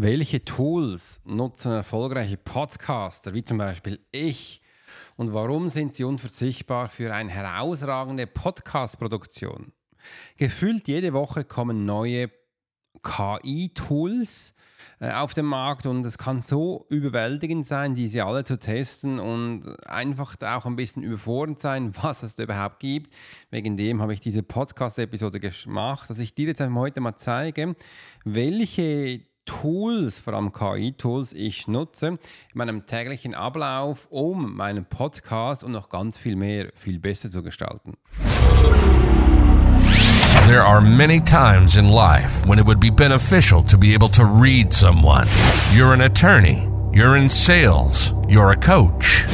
Welche Tools nutzen erfolgreiche Podcaster, wie zum Beispiel ich, und warum sind sie unverzichtbar für eine herausragende Podcast-Produktion? Gefühlt jede Woche kommen neue KI-Tools äh, auf den Markt und es kann so überwältigend sein, diese alle zu testen und einfach auch ein bisschen überfordernd sein, was es da überhaupt gibt. Wegen dem habe ich diese Podcast-Episode gemacht, dass ich dir jetzt heute mal zeige, welche Tools, vor KI-Tools, ich nutze in meinem täglichen Ablauf, um meinen Podcast und noch ganz viel mehr viel besser zu gestalten. There are many times in life when it would be beneficial to be able to read someone. You're an attorney, you're in sales, you're a coach,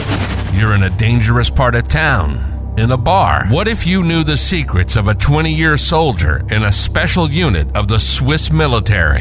you're in a dangerous part of town in a bar. What if you knew the secrets of a 20 year soldier in a special unit of the Swiss military?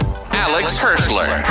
Alex Hirschler.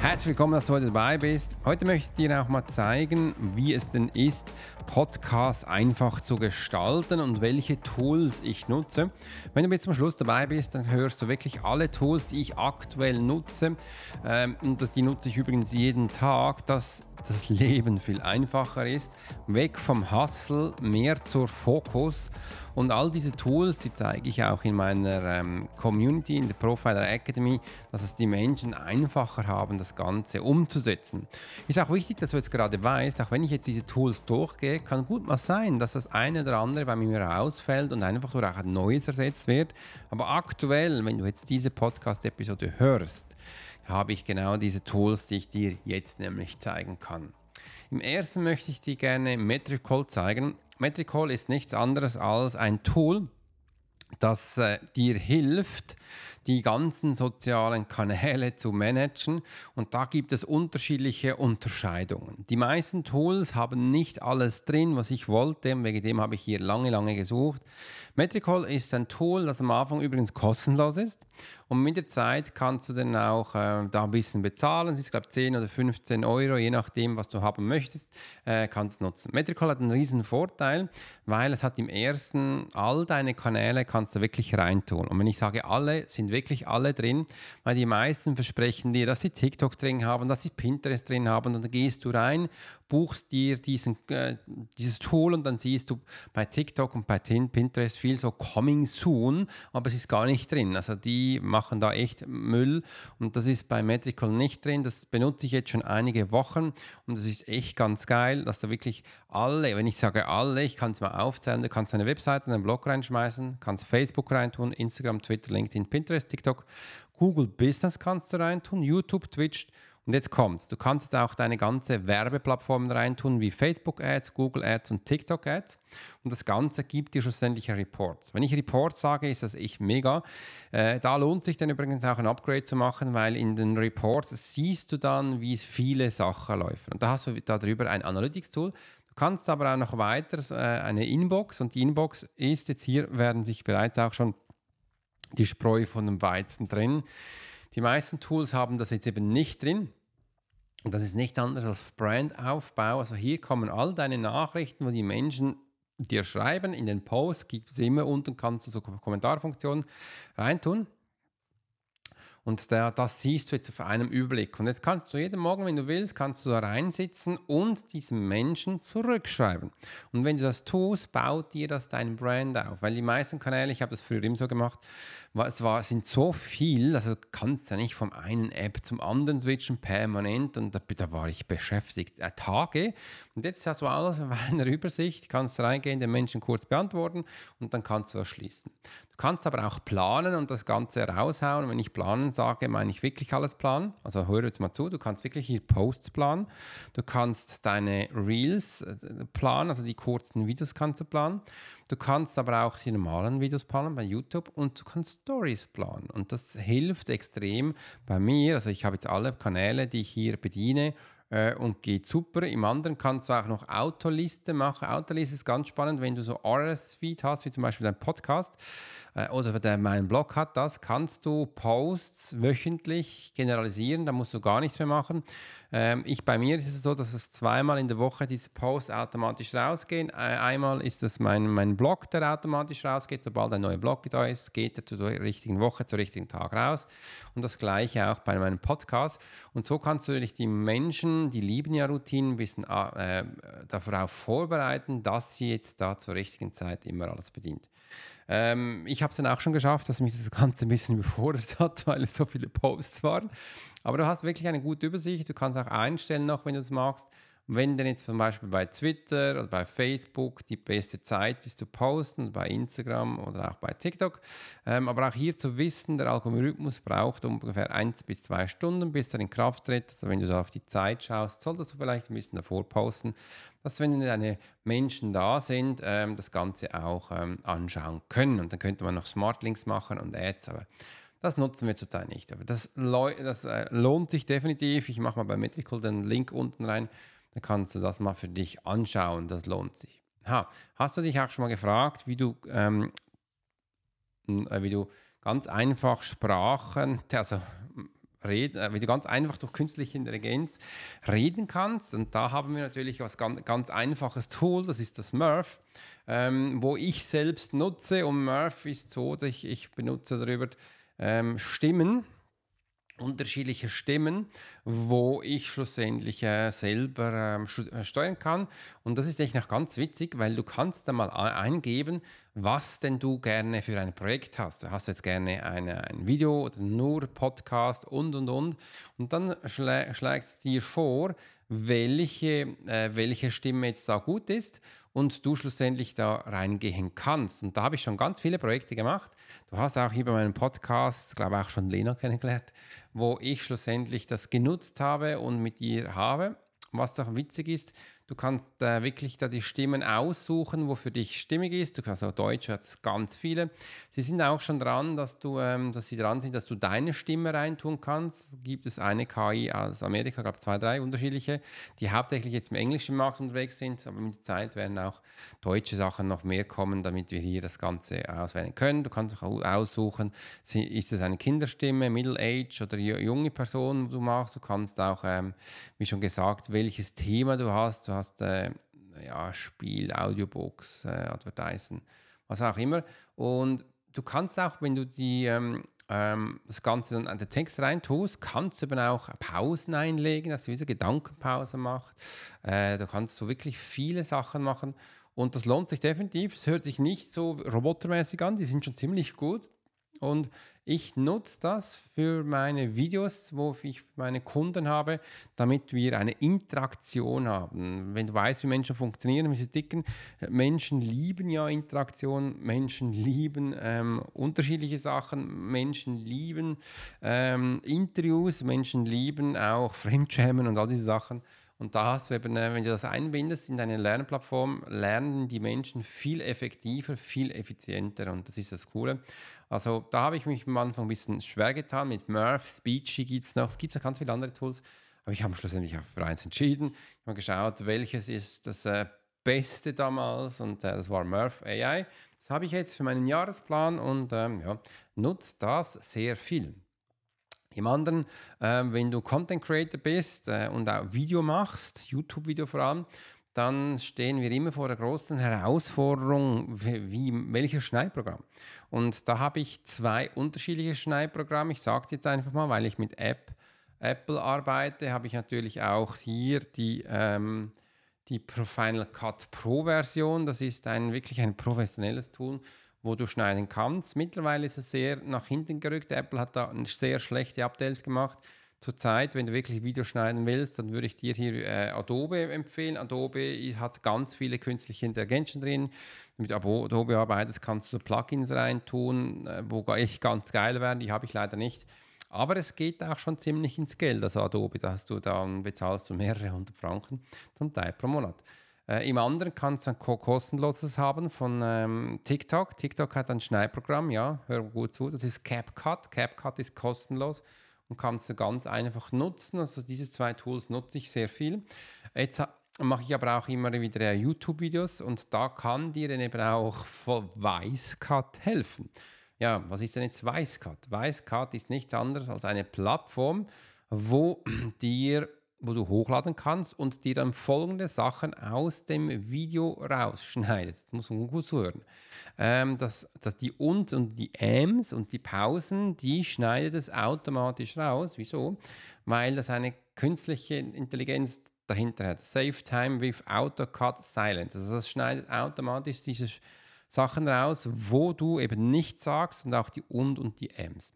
Herzlich willkommen, dass du heute dabei bist. Heute möchte ich dir auch mal zeigen, wie es denn ist, Podcasts einfach zu gestalten und welche Tools ich nutze. Wenn du bis zum Schluss dabei bist, dann hörst du wirklich alle Tools, die ich aktuell nutze. Ähm, und das, die nutze ich übrigens jeden Tag, dass das Leben viel einfacher ist. Weg vom Hustle, mehr zur Fokus. Und all diese Tools, die zeige ich auch in meiner ähm, Community, in der Profiler Academy, dass es die Menschen einfacher haben, das Ganze umzusetzen. Ist auch wichtig, dass du jetzt gerade weißt, auch wenn ich jetzt diese Tools durchgehe, kann gut mal sein, dass das eine oder andere bei mir rausfällt und einfach durch ein neues ersetzt wird. Aber aktuell, wenn du jetzt diese Podcast-Episode hörst, habe ich genau diese Tools, die ich dir jetzt nämlich zeigen kann. Im ersten möchte ich dir gerne Metricol zeigen. Metricol ist nichts anderes als ein Tool, das äh, dir hilft, die ganzen sozialen Kanäle zu managen und da gibt es unterschiedliche Unterscheidungen. Die meisten Tools haben nicht alles drin, was ich wollte, wegen dem habe ich hier lange, lange gesucht. Metricol ist ein Tool, das am Anfang übrigens kostenlos ist und mit der Zeit kannst du dann auch äh, da ein bisschen bezahlen. Es ist, glaube ich, 10 oder 15 Euro, je nachdem, was du haben möchtest, äh, kannst du nutzen. Metricol hat einen riesen Vorteil, weil es hat im ersten, all deine Kanäle kannst du wirklich reintun. Und wenn ich sage alle, sind wirklich alle drin, weil die meisten versprechen dir, dass sie TikTok drin haben, dass sie Pinterest drin haben und dann gehst du rein, buchst dir diesen, äh, dieses Tool und dann siehst du bei TikTok und bei Pinterest viel so Coming Soon, aber es ist gar nicht drin. Also die machen da echt Müll und das ist bei Metrical nicht drin. Das benutze ich jetzt schon einige Wochen und das ist echt ganz geil, dass da wirklich alle, wenn ich sage alle, ich kann es mal aufzählen, du kannst eine Webseite, einen Blog reinschmeißen, kannst Facebook reintun, Instagram, Twitter, LinkedIn, Pinterest, TikTok, Google Business kannst du reintun, YouTube, Twitch, und jetzt kommt's. Du kannst jetzt auch deine ganze Werbeplattformen reintun, wie Facebook Ads, Google Ads und TikTok Ads. Und das Ganze gibt dir schlussendlich Reports. Wenn ich Reports sage, ist das echt mega. Äh, da lohnt sich dann übrigens auch ein Upgrade zu machen, weil in den Reports siehst du dann, wie viele Sachen laufen. Und da hast du darüber ein Analytics-Tool. Du kannst aber auch noch weiter äh, eine Inbox und die Inbox ist jetzt hier, werden sich bereits auch schon die Spreu von dem Weizen drin. Die meisten Tools haben das jetzt eben nicht drin. Und das ist nichts anderes als Brandaufbau. Also hier kommen all deine Nachrichten, wo die Menschen dir schreiben. In den Posts gibt es immer unten, kannst du so Kommentarfunktionen reintun. Und der, das siehst du jetzt auf einem Überblick. Und jetzt kannst du jeden Morgen, wenn du willst, kannst du da reinsitzen und diesem Menschen zurückschreiben. Und wenn du das tust, baut dir das dein Brand auf. Weil die meisten Kanäle, ich habe das früher immer so gemacht, es war, sind so viel, also kannst du nicht vom einen App zum anderen switchen permanent und da, da war ich beschäftigt. Äh, Tage. Und jetzt hast du alles auf einer Übersicht, kannst reingehen, den Menschen kurz beantworten und dann kannst du das schließen kannst aber auch planen und das Ganze raushauen. Wenn ich planen sage, meine ich wirklich alles planen. Also hör jetzt mal zu, du kannst wirklich hier Posts planen. Du kannst deine Reels äh, planen, also die kurzen Videos kannst du planen. Du kannst aber auch die normalen Videos planen bei YouTube und du kannst Stories planen. Und das hilft extrem bei mir. Also ich habe jetzt alle Kanäle, die ich hier bediene äh, und geht super. Im anderen kannst du auch noch Autoliste machen. Autoliste ist ganz spannend, wenn du so RS-Feed hast, wie zum Beispiel dein Podcast äh, oder der mein Blog hat das, kannst du Posts wöchentlich generalisieren, da musst du gar nichts mehr machen. Ähm, ich, bei mir ist es so, dass es zweimal in der Woche diese Posts automatisch rausgehen. Äh, einmal ist es mein, mein Blog, der automatisch rausgeht. Sobald ein neuer Blog da ist, geht er zur richtigen Woche, zur richtigen Tag raus. Und das gleiche auch bei meinem Podcast. Und so kannst du natürlich die Menschen, die lieben ja Routinen, ein bisschen äh, darauf vorbereiten, dass sie jetzt da zur richtigen Zeit immer alles bedient. Ähm, ich habe es dann auch schon geschafft, dass mich das Ganze ein bisschen überfordert hat, weil es so viele Posts waren. Aber du hast wirklich eine gute Übersicht. Du kannst auch einstellen noch, wenn du es magst, wenn denn jetzt zum Beispiel bei Twitter oder bei Facebook die beste Zeit ist zu posten, bei Instagram oder auch bei TikTok. Ähm, aber auch hier zu wissen, der Algorithmus braucht ungefähr eins bis zwei Stunden, bis er in Kraft tritt. Also wenn du so auf die Zeit schaust, solltest du vielleicht ein bisschen davor posten, dass wenn deine Menschen da sind, ähm, das Ganze auch ähm, anschauen können. Und dann könnte man noch Smartlinks machen und Ads, aber das nutzen wir zurzeit nicht. Aber das, das äh, lohnt sich definitiv. Ich mache mal bei Metrical den Link unten rein dann kannst du das mal für dich anschauen. Das lohnt sich. Ha, hast du dich auch schon mal gefragt, wie du, ähm, äh, wie du ganz einfach Sprachen, also reden, äh, wie du ganz einfach durch künstliche Intelligenz reden kannst. Und da haben wir natürlich was ganz, ganz einfaches Tool, das ist das Murph, ähm, wo ich selbst nutze. Und Murph ist so, dass ich, ich benutze darüber ähm, Stimmen unterschiedliche Stimmen, wo ich schlussendlich äh, selber ähm, äh, steuern kann. Und das ist eigentlich noch ganz witzig, weil du kannst da mal eingeben, was denn du gerne für ein Projekt hast. Du hast jetzt gerne eine, ein Video oder nur Podcast und, und, und. Und dann schlä schlägt dir vor, welche, äh, welche Stimme jetzt da gut ist und du schlussendlich da reingehen kannst. Und da habe ich schon ganz viele Projekte gemacht. Du hast auch hier bei meinem Podcast, glaube ich, auch schon Lena kennengelernt, wo ich schlussendlich das genutzt habe und mit ihr habe. Was auch witzig ist, Du kannst äh, wirklich da die Stimmen aussuchen, wo für dich stimmig ist. Du kannst auch Deutsch hat es ganz viele. Sie sind auch schon dran, dass du, ähm, dass sie dran sind, dass du deine Stimme reintun kannst. Gibt es eine KI aus Amerika, glaube zwei, drei unterschiedliche, die hauptsächlich jetzt im englischen Markt unterwegs sind, aber mit der Zeit werden auch deutsche Sachen noch mehr kommen, damit wir hier das Ganze auswählen können. Du kannst auch aussuchen, ist es eine Kinderstimme, Middle Age oder junge Person, du machst. Du kannst auch, ähm, wie schon gesagt, welches Thema du hast. Du hast äh, ja, Spiel, Audiobooks, äh, Advertisen, was auch immer. Und du kannst auch, wenn du die, ähm, ähm, das Ganze dann an den Text reintust, kannst du eben auch Pausen einlegen, dass du diese Gedankenpause macht. Äh, du kannst so wirklich viele Sachen machen. Und das lohnt sich definitiv. Es hört sich nicht so robotermäßig an, die sind schon ziemlich gut. Und ich nutze das für meine Videos, wo ich meine Kunden habe, damit wir eine Interaktion haben. Wenn du weißt, wie Menschen funktionieren, wie sie ticken, Menschen lieben ja Interaktion, Menschen lieben ähm, unterschiedliche Sachen, Menschen lieben ähm, Interviews, Menschen lieben auch Fremdschämen und all diese Sachen. Und da hast du eben, äh, wenn du das einbindest in deine Lernplattform, lernen die Menschen viel effektiver, viel effizienter und das ist das Coole. Also da habe ich mich am Anfang ein bisschen schwer getan. Mit Murph, Speechy gibt es noch, es gibt noch ganz viele andere Tools, aber ich habe schlussendlich auch für eins entschieden. Ich habe geschaut, welches ist das äh, Beste damals und äh, das war Murph AI. Das habe ich jetzt für meinen Jahresplan und ähm, ja, nutze das sehr viel. Im anderen, äh, wenn du Content Creator bist äh, und auch Video machst, YouTube-Video vor allem, dann stehen wir immer vor der großen Herausforderung, wie, welches Schneidprogramm. Und da habe ich zwei unterschiedliche Schneidprogramme. Ich sage jetzt einfach mal, weil ich mit App, Apple arbeite, habe ich natürlich auch hier die, ähm, die Final Cut Pro Version. Das ist ein wirklich ein professionelles Tool wo du schneiden kannst. Mittlerweile ist es sehr nach hinten gerückt. Apple hat da sehr schlechte Updates gemacht. Zurzeit, wenn du wirklich Videos schneiden willst, dann würde ich dir hier äh, Adobe empfehlen. Adobe hat ganz viele künstliche Intelligenzen drin. Mit Adobe arbeitest, kannst du Plugins reintun, äh, wo echt ganz geil werden. Die habe ich leider nicht. Aber es geht auch schon ziemlich ins Geld. Also Adobe, da hast du dann bezahlst du mehrere hundert Franken zum Teil pro Monat. Äh, Im anderen kannst du ein kostenloses haben von ähm, TikTok. TikTok hat ein Schneidprogramm, ja, hör gut zu, das ist CapCut. CapCut ist kostenlos und kannst du ganz einfach nutzen. Also diese zwei Tools nutze ich sehr viel. Jetzt mache ich aber auch immer wieder YouTube-Videos und da kann dir eben auch Weißcut helfen. Ja, was ist denn jetzt Weißcut? Weißcut ist nichts anderes als eine Plattform, wo dir wo du hochladen kannst und dir dann folgende Sachen aus dem Video rausschneidet. Das muss man gut zuhören. Ähm, dass, dass die und und die Ms und die Pausen, die schneidet es automatisch raus. Wieso? Weil das eine künstliche Intelligenz dahinter hat. Save Time with AutoCut Silence. Also das schneidet automatisch diese Sachen raus, wo du eben nichts sagst und auch die und und die Ms.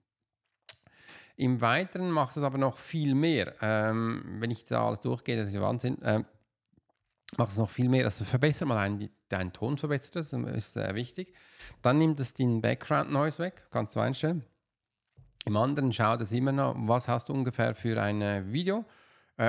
Im Weiteren macht es aber noch viel mehr. Ähm, wenn ich da alles durchgehe, das ist Wahnsinn. Ähm, macht es noch viel mehr. Also verbessert mal einen, deinen Ton, verbessert das, ist äh, wichtig. Dann nimmt es den Background Noise weg, kannst du einstellen. Im anderen schaut es immer noch, was hast du ungefähr für ein Video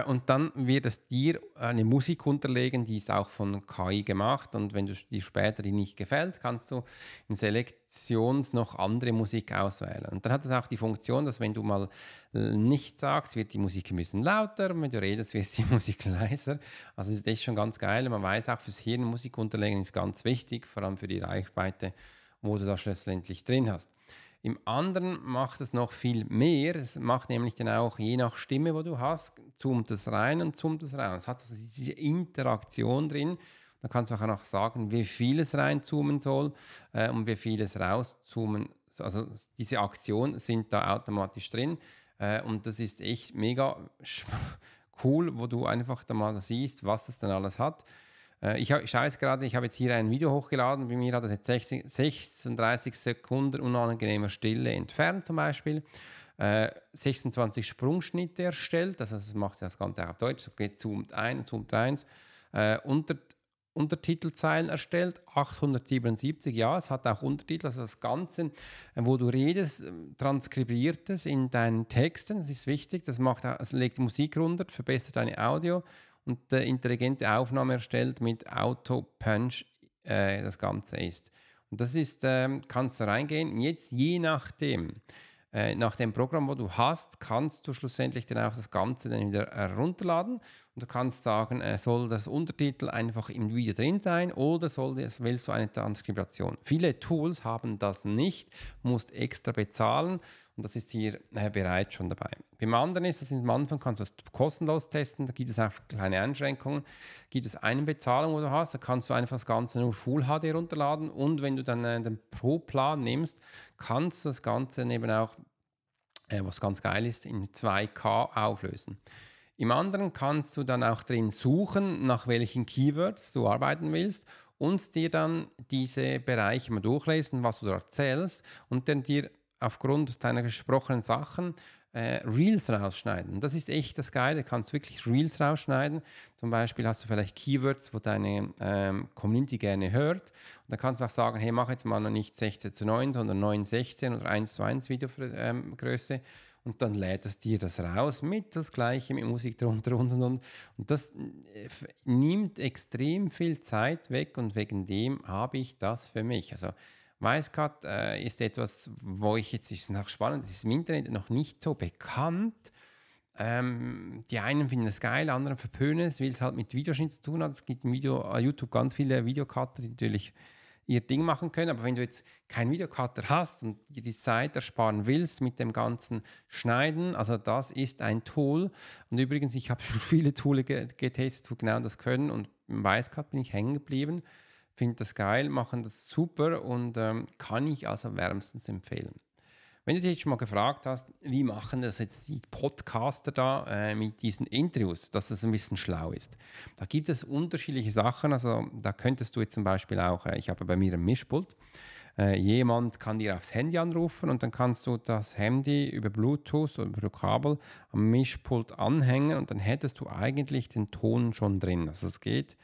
und dann wird es dir eine Musik unterlegen, die ist auch von KI gemacht. Und wenn du dir später die nicht gefällt, kannst du in Selektions noch andere Musik auswählen. Und dann hat es auch die Funktion, dass wenn du mal nichts sagst, wird die Musik ein bisschen lauter. Und wenn du redest, wird die Musik leiser. Also das ist echt schon ganz geil. Man weiß auch, fürs Hirn Musik unterlegen ist ganz wichtig, vor allem für die Reichweite, wo du da schlussendlich drin hast. Im anderen macht es noch viel mehr. Es macht nämlich dann auch, je nach Stimme, wo du hast, zoomt es rein und zoomt es raus. Es hat also diese Interaktion drin. Da kannst du auch noch sagen, wie viel es reinzoomen soll äh, und wie viel es rauszoomen. Also diese Aktionen sind da automatisch drin. Äh, und das ist echt mega cool, wo du einfach da mal siehst, was es dann alles hat. Äh, ich, ich schaue jetzt gerade, ich habe jetzt hier ein Video hochgeladen. Bei mir hat das jetzt 60, 36 Sekunden unangenehmer Stille entfernt zum Beispiel. Äh, 26 Sprungschnitte erstellt, also das macht das Ganze auch auf Deutsch, geht zoomt ein, zoomt eins. Äh, unter, Untertitelzeilen erstellt, 877, ja, es hat auch Untertitel, also das Ganze, äh, wo du redest, äh, transkribiert es in deinen Texten, das ist wichtig, das macht, es legt Musik runter, verbessert deine Audio und eine intelligente Aufnahme erstellt mit Auto-Punch äh, das Ganze ist. Und das ist, ähm, kannst du reingehen. Jetzt je nachdem, äh, nach dem Programm, wo du hast, kannst du schlussendlich dann auch das Ganze dann wieder herunterladen und du kannst sagen, äh, soll das Untertitel einfach im Video drin sein oder soll das, willst du eine Transkription? Viele Tools haben das nicht, musst extra bezahlen und das ist hier äh, bereits schon dabei. Beim anderen ist es am Anfang kannst du es kostenlos testen, da gibt es auch kleine Einschränkungen. Gibt es eine Bezahlung, wo du hast, da kannst du einfach das Ganze nur Full HD runterladen und wenn du dann äh, den Pro-Plan nimmst, kannst du das Ganze eben auch, äh, was ganz geil ist, in 2K auflösen. Im anderen kannst du dann auch drin suchen, nach welchen Keywords du arbeiten willst und dir dann diese Bereiche mal durchlesen, was du da erzählst und dann dir aufgrund deiner gesprochenen Sachen äh, Reels rausschneiden. Das ist echt das Geile. Du kannst wirklich Reels rausschneiden. Zum Beispiel hast du vielleicht Keywords, wo deine ähm, Community gerne hört. Und dann kannst du auch sagen, hey, mach jetzt mal noch nicht 16 zu 9, sondern 9 16 oder 1 zu 1 Videogröße. Ähm, und dann lädt es dir das raus mit das Gleiche, mit Musik drunter und und und. Das äh, nimmt extrem viel Zeit weg und wegen dem habe ich das für mich. Also Wisecut äh, ist etwas, wo ich jetzt, ist noch spannend, ist im Internet noch nicht so bekannt. Ähm, die einen finden es geil, andere verpönen es, weil es halt mit Videoschnitt zu tun hat. Es gibt im Video, uh, YouTube ganz viele Videocutter, die natürlich ihr Ding machen können. Aber wenn du jetzt keinen Videocutter hast und dir die Zeit ersparen willst mit dem ganzen Schneiden, also das ist ein Tool. Und übrigens, ich habe schon viele Tools getestet, die genau das können. Und im Wisecut bin ich hängen geblieben finde das geil, machen das super und ähm, kann ich also wärmstens empfehlen. Wenn du dich jetzt schon mal gefragt hast, wie machen das jetzt die Podcaster da äh, mit diesen Interviews, dass das ein bisschen schlau ist. Da gibt es unterschiedliche Sachen. Also da könntest du jetzt zum Beispiel auch, äh, ich habe bei mir ein Mischpult, äh, jemand kann dir aufs Handy anrufen und dann kannst du das Handy über Bluetooth oder über Kabel am Mischpult anhängen und dann hättest du eigentlich den Ton schon drin. Also es geht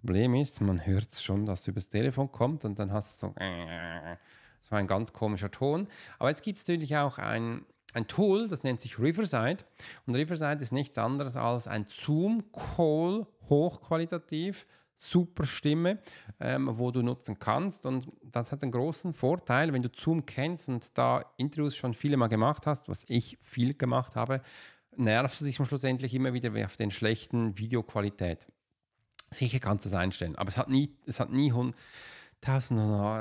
Problem ist, man hört es schon, dass es übers Telefon kommt und dann hast du so, so ein ganz komischer Ton. Aber jetzt gibt es natürlich auch ein, ein Tool, das nennt sich Riverside. Und Riverside ist nichts anderes als ein Zoom-Call hochqualitativ, super Stimme, ähm, wo du nutzen kannst. Und das hat einen großen Vorteil, wenn du Zoom kennst und da Interviews schon viele Mal gemacht hast, was ich viel gemacht habe, nervst du dich schlussendlich immer wieder auf den schlechten Videoqualität. Sicher kannst du es einstellen, aber es hat nie, es hat nie 1000,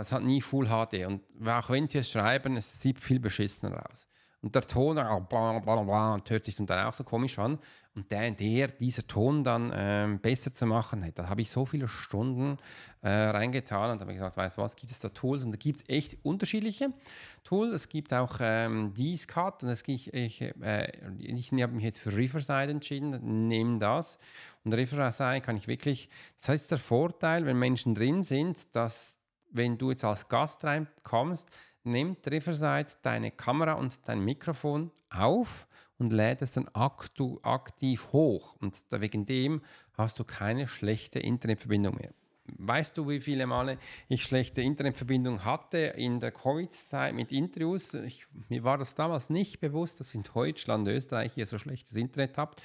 es hat nie Full HD und auch wenn sie es schreiben, es sieht viel beschissener aus. Und der Ton, bla bla bla, hört sich Teil auch so komisch an. Und der, der dieser Ton dann ähm, besser zu machen, da habe ich so viele Stunden äh, reingetan und habe gesagt, weißt du was, gibt es da Tools? Und da gibt es echt unterschiedliche Tools. Es gibt auch ähm, Cut und es gibt, ich, äh, ich habe mich jetzt für Riverside entschieden, nehme das. Und Riverside kann ich wirklich, das heißt der Vorteil, wenn Menschen drin sind, dass wenn du jetzt als Gast reinkommst, nimmt Riverside deine Kamera und dein Mikrofon auf und lädt es dann aktiv hoch. Und wegen dem hast du keine schlechte Internetverbindung mehr. Weißt du, wie viele Male ich schlechte Internetverbindung hatte in der Covid-Zeit mit Interviews? Ich, mir war das damals nicht bewusst, dass in Deutschland, Österreich ihr so schlechtes Internet habt.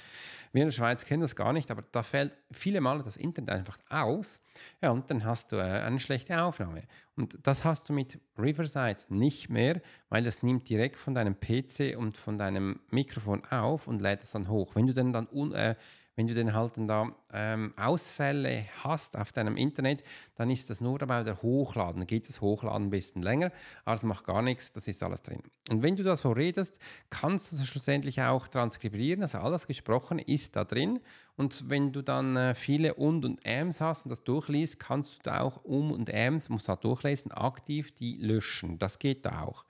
Wir in der Schweiz kennen das gar nicht, aber da fällt viele Male das Internet einfach aus. Ja, und dann hast du äh, eine schlechte Aufnahme. Und das hast du mit Riverside nicht mehr, weil das nimmt direkt von deinem PC und von deinem Mikrofon auf und lädt es dann hoch. Wenn du dann, dann äh, wenn du dann halt da ähm, Ausfälle hast auf deinem Internet, dann ist das nur dabei der Hochladen. Dann geht das Hochladen ein bisschen länger, aber es macht gar nichts, das ist alles drin. Und wenn du da so redest, kannst du das schlussendlich auch transkribieren, also alles gesprochen ist da drin. Und wenn du dann äh, viele und und Ams hast und das durchliest, kannst du da auch um und Ams, musst du da durchlesen, aktiv die löschen. Das geht da auch.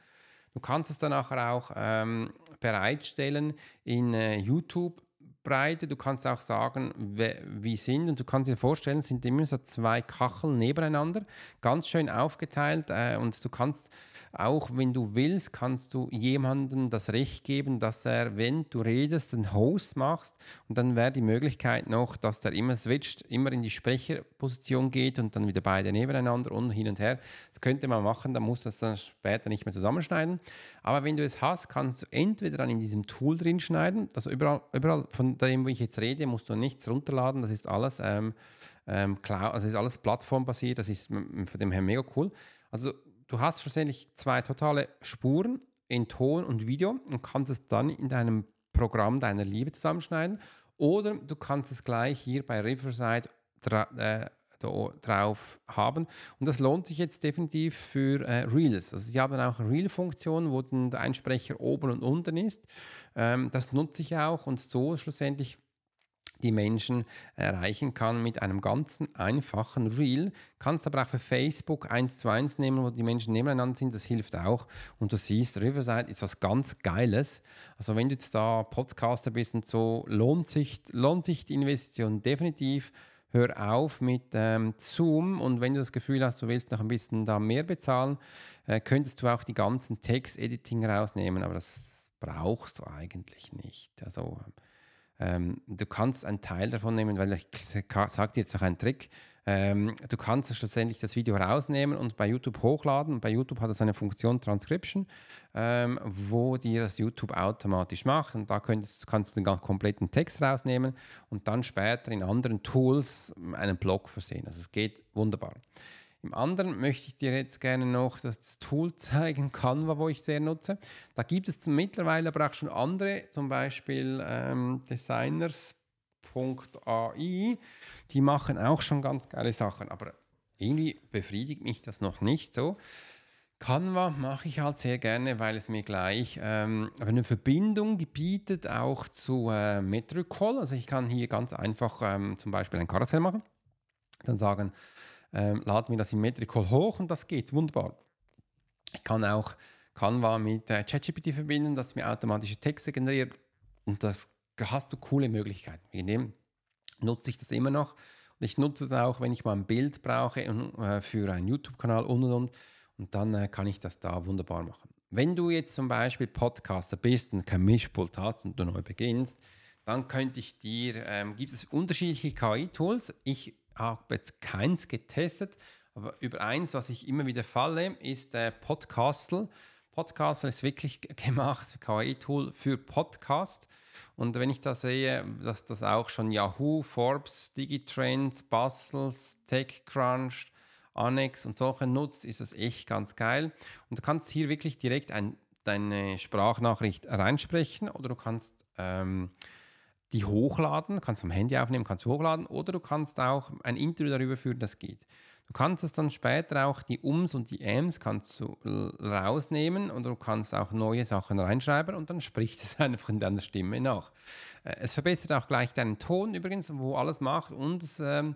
Du kannst es dann nachher auch ähm, bereitstellen in äh, YouTube Breite. Du kannst auch sagen, wie sind. Und du kannst dir vorstellen, sind immer so zwei Kacheln nebeneinander, ganz schön aufgeteilt. Äh, und du kannst auch wenn du willst, kannst du jemandem das Recht geben, dass er, wenn du redest, einen Host machst und dann wäre die Möglichkeit noch, dass der immer switcht, immer in die Sprecherposition geht und dann wieder beide nebeneinander und hin und her. Das könnte man machen, dann muss das dann später nicht mehr zusammenschneiden. Aber wenn du es hast, kannst du entweder dann in diesem Tool drin schneiden, also überall, überall von dem, wo ich jetzt rede, musst du nichts runterladen, das ist alles ähm, ähm, Cloud, also ist alles plattformbasiert, das ist von dem her mega cool. Also du hast schlussendlich zwei totale Spuren in Ton und Video und kannst es dann in deinem Programm deiner Liebe zusammenschneiden. Oder du kannst es gleich hier bei Riverside äh, drauf haben. Und das lohnt sich jetzt definitiv für äh, Reels. Also sie haben auch eine Reel-Funktion, wo dann der Einsprecher oben und unten ist. Ähm, das nutze ich auch und so schlussendlich die Menschen erreichen kann mit einem ganzen einfachen Reel. Kannst aber auch für Facebook eins zu eins nehmen, wo die Menschen nebeneinander sind, das hilft auch. Und du siehst, Riverside ist was ganz Geiles. Also wenn du jetzt da Podcaster bist und so, lohnt sich, lohnt sich die Investition definitiv. Hör auf mit ähm, Zoom und wenn du das Gefühl hast, du willst noch ein bisschen da mehr bezahlen, äh, könntest du auch die ganzen Text-Editing rausnehmen, aber das brauchst du eigentlich nicht. Also ähm, du kannst einen Teil davon nehmen, weil ich sage dir jetzt auch einen Trick. Ähm, du kannst schlussendlich das Video rausnehmen und bei YouTube hochladen. Bei YouTube hat es eine Funktion Transcription, ähm, wo dir das YouTube automatisch macht. Und da könntest, kannst du den kompletten Text rausnehmen und dann später in anderen Tools einen Blog versehen. Also es geht wunderbar. Im anderen möchte ich dir jetzt gerne noch das Tool zeigen, Canva, wo ich sehr nutze. Da gibt es mittlerweile aber auch schon andere, zum Beispiel ähm, Designers.ai, die machen auch schon ganz geile Sachen, aber irgendwie befriedigt mich das noch nicht so. Canva mache ich halt sehr gerne, weil es mir gleich ähm, eine Verbindung bietet auch zu äh, Metricol. Also ich kann hier ganz einfach ähm, zum Beispiel ein Karussell machen, dann sagen, ähm, laden wir das in Metrical hoch und das geht wunderbar. Ich kann auch Canva mit äh, ChatGPT verbinden, das mir automatische Texte generiert und das hast du coole Möglichkeiten. In dem nutze ich das immer noch und ich nutze es auch, wenn ich mal ein Bild brauche äh, für einen YouTube-Kanal und und und und dann äh, kann ich das da wunderbar machen. Wenn du jetzt zum Beispiel Podcaster bist und kein Mischpult hast und du neu beginnst, dann könnte ich dir, ähm, gibt es unterschiedliche KI-Tools. Ich habe jetzt keins getestet, aber über eins, was ich immer wieder falle, ist der Podcastle. Podcastle ist wirklich gemacht, KI-Tool für Podcast. Und wenn ich da sehe, dass das auch schon Yahoo, Forbes, Digitrends, Bustles, TechCrunch, Annex und solche nutzt, ist das echt ganz geil. Und du kannst hier wirklich direkt ein, deine Sprachnachricht reinsprechen oder du kannst ähm, die hochladen, kannst am Handy aufnehmen, kannst hochladen oder du kannst auch ein Interview darüber führen, das geht. Du kannst es dann später auch die Ums und die Ms kannst du rausnehmen und du kannst auch neue Sachen reinschreiben und dann spricht es einfach in deiner Stimme nach. Äh, es verbessert auch gleich deinen Ton übrigens, wo alles macht und es ähm,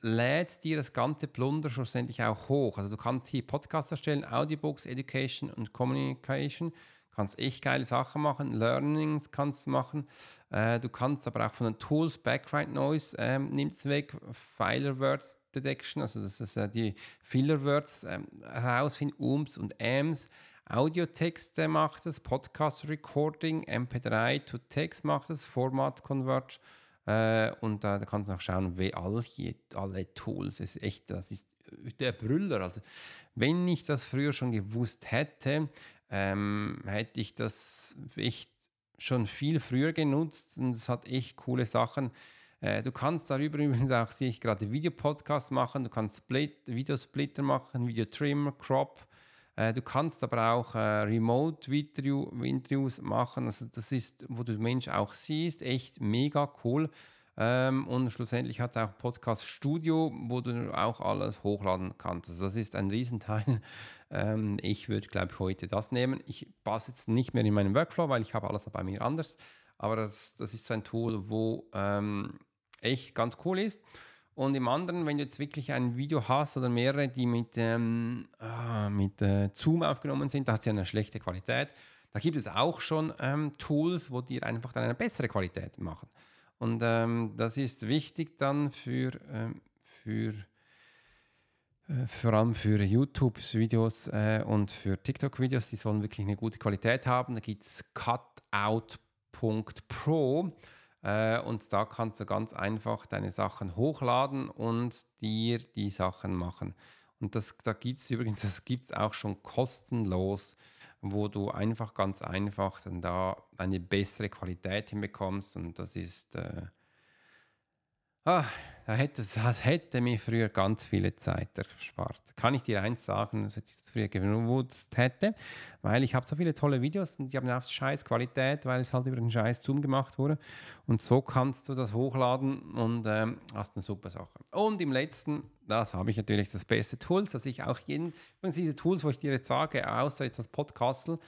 lädt dir das ganze Plunder schlussendlich auch hoch. Also du kannst hier Podcasts erstellen, Audiobooks, Education und Communication kannst echt geile Sachen machen, Learnings kannst du machen. Äh, du kannst aber auch von den Tools, Background Noise ähm, nimmt es weg, Filer Words Detection, also das ist äh, die Filler Words ähm, herausfinden, Ums und Ams. Audiotexte macht es, Podcast Recording, MP3 to Text macht es, Format Convert. Äh, und äh, da kannst du auch schauen, wie alle, alle Tools, das ist echt, das ist der Brüller. Also, wenn ich das früher schon gewusst hätte, ähm, hätte ich das echt schon viel früher genutzt und es hat echt coole Sachen. Äh, du kannst darüber übrigens auch, sehe ich gerade, Videopodcasts machen, du kannst Split, Videosplitter machen, Videotrimmer, Crop. Äh, du kannst aber auch äh, Remote-Interviews machen. Also das ist, wo du den Mensch auch siehst, echt mega cool. Ähm, und schlussendlich hat es auch Podcast Studio, wo du auch alles hochladen kannst. Also das ist ein Riesenteil. Ähm, ich würde, glaube ich, heute das nehmen. Ich passe jetzt nicht mehr in meinen Workflow, weil ich habe alles bei mir anders. Aber das, das ist so ein Tool, wo ähm, echt ganz cool ist. Und im anderen, wenn du jetzt wirklich ein Video hast oder mehrere, die mit, ähm, ah, mit äh, Zoom aufgenommen sind, da hast du ja eine schlechte Qualität. Da gibt es auch schon ähm, Tools, wo dir einfach dann eine bessere Qualität machen. Und ähm, das ist wichtig dann für, ähm, für äh, vor allem für YouTube-Videos äh, und für TikTok-Videos, die sollen wirklich eine gute Qualität haben. Da gibt es cutout.pro äh, und da kannst du ganz einfach deine Sachen hochladen und dir die Sachen machen. Und das, da gibt es übrigens, das gibt es auch schon kostenlos wo du einfach ganz einfach dann da eine bessere Qualität hinbekommst und das ist äh, ah, da hätte, das hätte mir früher ganz viele Zeit erspart. Kann ich dir eins sagen, dass ich das früher gewusst hätte, weil ich habe so viele tolle Videos und die haben auf scheiß Qualität, weil es halt über den scheiß Zoom gemacht wurde. Und so kannst du das hochladen und ähm, hast eine super Sache. Und im letzten, das habe ich natürlich das beste Tools, dass ich auch jeden, übrigens diese Tools, wo ich dir jetzt sage, außer jetzt das Podcastle,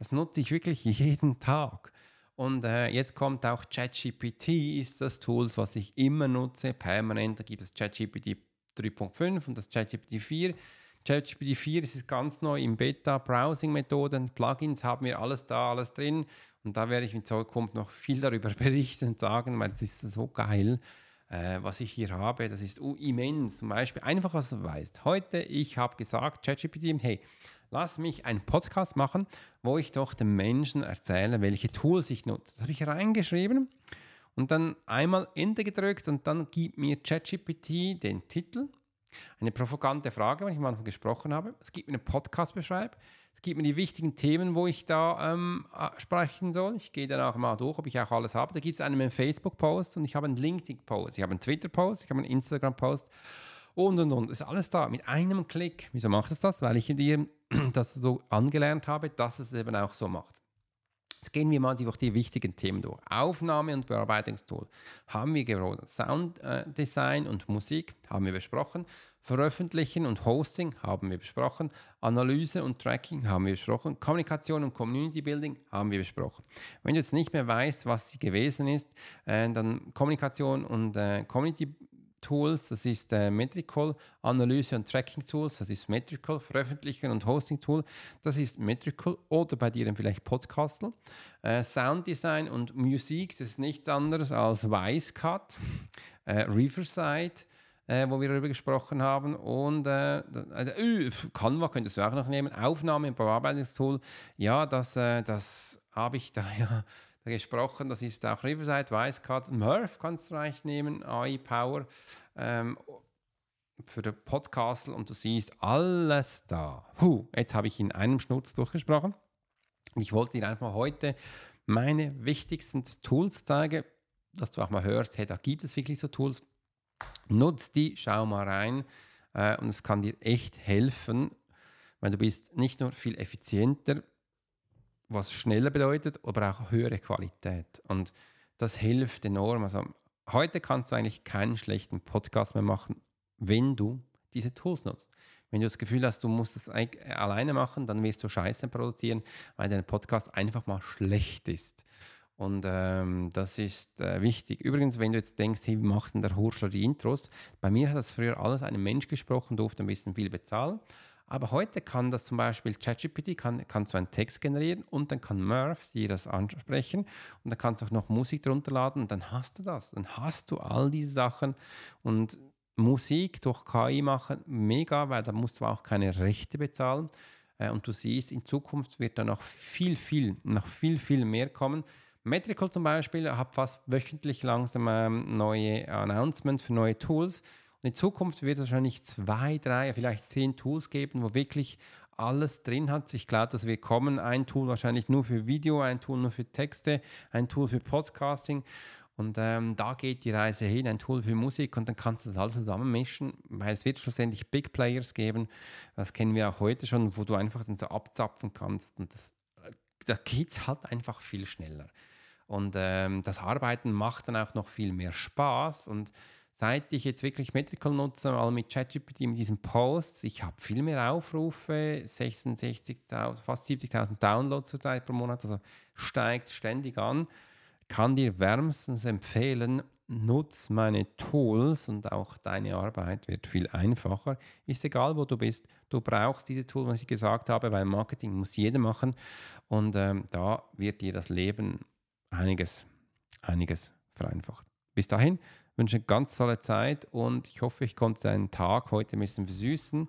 das nutze ich wirklich jeden Tag. Und äh, jetzt kommt auch ChatGPT, ist das Tool, was ich immer nutze, permanent. Da gibt es ChatGPT 3.5 und das ChatGPT 4. ChatGPT 4 ist ganz neu im Beta-Browsing-Methoden. Plugins haben wir alles da, alles drin. Und da werde ich in Zukunft noch viel darüber berichten und sagen, weil es ist so geil, äh, was ich hier habe. Das ist immens. Zum Beispiel, einfach was du weißt. Heute, ich habe gesagt, ChatGPT, hey, lass mich einen Podcast machen, wo ich doch den Menschen erzähle, welche Tools ich nutze. Das habe ich reingeschrieben und dann einmal Enter gedrückt und dann gibt mir ChatGPT den Titel, eine provokante Frage, wenn ich am Anfang gesprochen habe. Es gibt mir einen Podcast-Beschreib. Es gibt mir die wichtigen Themen, wo ich da ähm, äh, sprechen soll. Ich gehe dann auch mal durch, ob ich auch alles habe. Da gibt es einen Facebook-Post und ich habe einen LinkedIn-Post. Ich habe einen Twitter-Post, ich habe einen Instagram-Post und und und. Ist alles da mit einem Klick. Wieso macht es das? Weil ich dir das so angelernt habe, dass es eben auch so macht. Jetzt gehen wir mal durch die wichtigen Themen durch. Aufnahme- und Bearbeitungstool haben wir gewonnen. Sounddesign und Musik haben wir besprochen. Veröffentlichen und Hosting haben wir besprochen. Analyse und Tracking haben wir besprochen. Kommunikation und Community Building haben wir besprochen. Wenn du jetzt nicht mehr weißt, was sie gewesen ist, äh, dann Kommunikation und äh, Community Tools, das ist äh, Metrical, Analyse und Tracking Tools, das ist Metrical, Veröffentlichen und Hosting Tool, das ist Metrical oder bei dir vielleicht Podcastle. Äh, Sound Design und Musik, das ist nichts anderes als Wisecut, äh, Riverside, äh, wo wir darüber gesprochen haben. Und äh, äh, Canva könntest du auch noch nehmen. Aufnahme im Bearbeitungstool. Ja, das, äh, das habe ich da ja gesprochen. Das ist auch Riverside, Wisecut, Murph kannst du reich nehmen, AI Power ähm, für den Podcast und du siehst alles da. Huh, jetzt habe ich in einem Schnutz durchgesprochen. Ich wollte dir einfach heute meine wichtigsten Tools zeige, dass du auch mal hörst, hey, da gibt es wirklich so Tools. Nutz die, schau mal rein äh, und es kann dir echt helfen, weil du bist nicht nur viel effizienter, was schneller bedeutet, aber auch höhere Qualität. Und das hilft enorm. Also heute kannst du eigentlich keinen schlechten Podcast mehr machen, wenn du diese Tools nutzt. Wenn du das Gefühl hast, du musst es alleine machen, dann wirst du Scheiße produzieren, weil dein Podcast einfach mal schlecht ist. Und ähm, das ist äh, wichtig. Übrigens, wenn du jetzt denkst, hey, wie macht denn der Hurschler die Intros? Bei mir hat das früher alles ein Mensch gesprochen, durfte ein bisschen viel bezahlen. Aber heute kann das zum Beispiel ChatGPT, kann, kannst du einen Text generieren und dann kann Murph dir das ansprechen und dann kannst du auch noch Musik drunter laden und dann hast du das. Dann hast du all diese Sachen und Musik durch KI machen, mega, weil da musst du auch keine Rechte bezahlen. Äh, und du siehst, in Zukunft wird da noch viel, viel, noch viel, viel mehr kommen. Metrical zum Beispiel hat fast wöchentlich langsam ähm, neue Announcements für neue Tools. In Zukunft wird es wahrscheinlich zwei, drei, vielleicht zehn Tools geben, wo wirklich alles drin hat. Ich glaube, dass wir kommen. Ein Tool wahrscheinlich nur für Video, ein Tool nur für Texte, ein Tool für Podcasting. Und ähm, da geht die Reise hin, ein Tool für Musik und dann kannst du das alles zusammenmischen, weil es wird schlussendlich Big Players geben, das kennen wir auch heute schon, wo du einfach dann so abzapfen kannst und das, äh, da geht es halt einfach viel schneller. Und ähm, das Arbeiten macht dann auch noch viel mehr Spaß und seit ich jetzt wirklich Metrical nutze, mal mit ChatGPT, mit diesen Posts, ich habe viel mehr Aufrufe, 66.000, fast 70.000 Downloads zurzeit pro Monat, also steigt ständig an kann dir wärmstens empfehlen, nutz meine Tools und auch deine Arbeit wird viel einfacher. Ist egal, wo du bist, du brauchst diese Tools, was ich gesagt habe, weil Marketing muss jeder machen und ähm, da wird dir das Leben einiges, einiges vereinfacht. Bis dahin wünsche eine ganz tolle Zeit und ich hoffe, ich konnte deinen Tag heute ein bisschen versüßen.